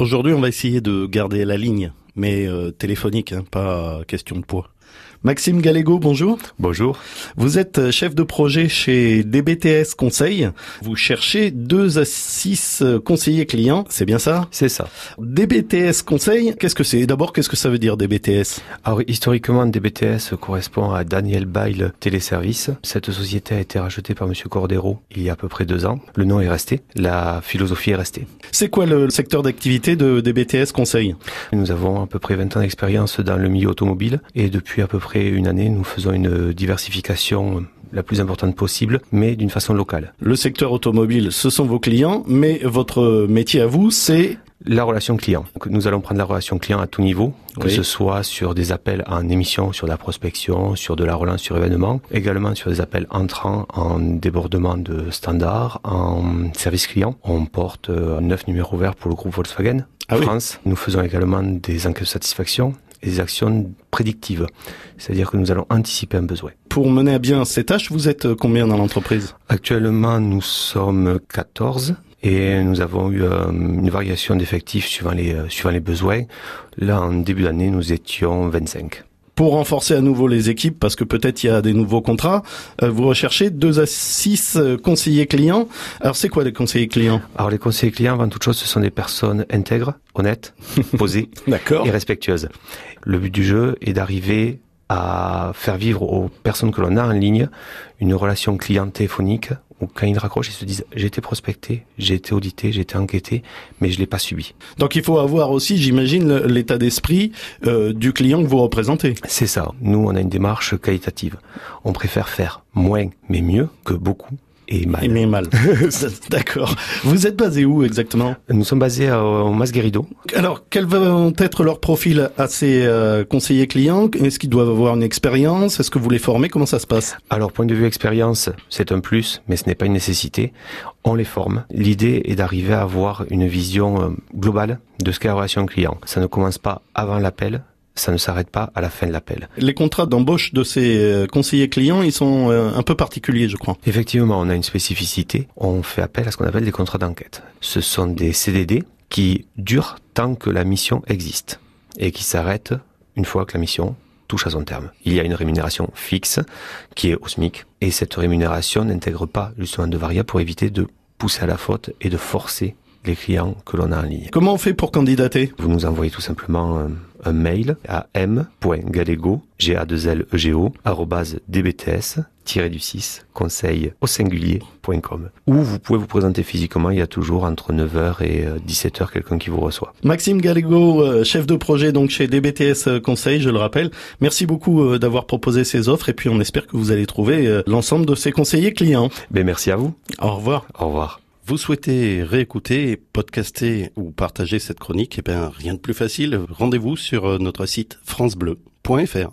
Aujourd'hui, on va essayer de garder la ligne, mais euh, téléphonique, hein, pas question de poids. Maxime Gallego, bonjour. Bonjour. Vous êtes euh, chef de projet chez DBTS Conseil. Vous cherchez deux à six euh, conseillers clients, c'est bien ça? C'est ça. DBTS Conseil, qu'est-ce que c'est? D'abord, qu'est-ce que ça veut dire DBTS Alors historiquement, DBTS correspond à Daniel Bail Téléservice. Cette société a été rachetée par Monsieur Cordero il y a à peu près deux ans. Le nom est resté, la philosophie est restée. C'est quoi le secteur d'activité de DBTS Conseil? Nous avons à peu près 20 ans d'expérience dans le milieu automobile et depuis à peu près une année, nous faisons une diversification la plus importante possible, mais d'une façon locale. Le secteur automobile, ce sont vos clients, mais votre métier à vous, c'est la relation client. nous allons prendre la relation client à tout niveau, que ce soit sur des appels en émission, sur la prospection, sur de la relance sur événement, également sur des appels entrants en débordement de standards, en service client. On porte euh, neuf numéros verts pour le groupe Volkswagen. Ah France, nous faisons également des enquêtes de satisfaction, des actions prédictives, c'est-à-dire que nous allons anticiper un besoin. Pour mener à bien ces tâches, vous êtes combien dans l'entreprise? Actuellement, nous sommes 14 et nous avons eu euh, une variation d'effectifs suivant les euh, suivant les besoins. Là, en début d'année, nous étions 25 pour renforcer à nouveau les équipes, parce que peut-être il y a des nouveaux contrats, euh, vous recherchez deux à six euh, conseillers clients. Alors c'est quoi les conseillers clients? Alors les conseillers clients, avant toute chose, ce sont des personnes intègres, honnêtes, posées et respectueuses. Le but du jeu est d'arriver à faire vivre aux personnes que l'on a en ligne une relation client téléphonique quand ils raccrochent, ils se disent j'ai été prospecté, j'ai été audité, j'ai été enquêté, mais je l'ai pas subi. Donc il faut avoir aussi, j'imagine, l'état d'esprit euh, du client que vous représentez. C'est ça. Nous, on a une démarche qualitative. On préfère faire moins mais mieux que beaucoup et mal. Et mal. D'accord. Vous êtes basé où exactement Nous sommes basés au Masguerido. Alors, quels vont être leurs profils à ces euh, conseillers clients? Est-ce qu'ils doivent avoir une expérience? Est-ce que vous les formez? Comment ça se passe? Alors, point de vue expérience, c'est un plus, mais ce n'est pas une nécessité. On les forme. L'idée est d'arriver à avoir une vision euh, globale de ce qu'est la relation client. Ça ne commence pas avant l'appel, ça ne s'arrête pas à la fin de l'appel. Les contrats d'embauche de ces euh, conseillers clients, ils sont euh, un peu particuliers, je crois. Effectivement, on a une spécificité. On fait appel à ce qu'on appelle des contrats d'enquête. Ce sont des CDD qui durent tant que la mission existe et qui s'arrêtent une fois que la mission touche à son terme. Il y a une rémunération fixe qui est au SMIC et cette rémunération n'intègre pas justement de variables pour éviter de pousser à la faute et de forcer les clients que l'on a en ligne. Comment on fait pour candidater? Vous nous envoyez tout simplement un, un mail à m.galego, g a 2 l e g o dbts du 6 conseil au singulier.com ou vous pouvez vous présenter physiquement il y a toujours entre 9h et 17h euh, quelqu'un qui vous reçoit. Maxime Galego euh, chef de projet donc chez DBTS euh, Conseil je le rappelle merci beaucoup d'avoir proposé ces offres et puis on espère que vous allez trouver l'ensemble de ces conseillers clients. Ben merci à vous. Au revoir. Au revoir. Vous souhaitez réécouter, podcaster ou partager cette chronique Eh bien, rien de plus facile. Rendez-vous sur notre site francebleu.fr.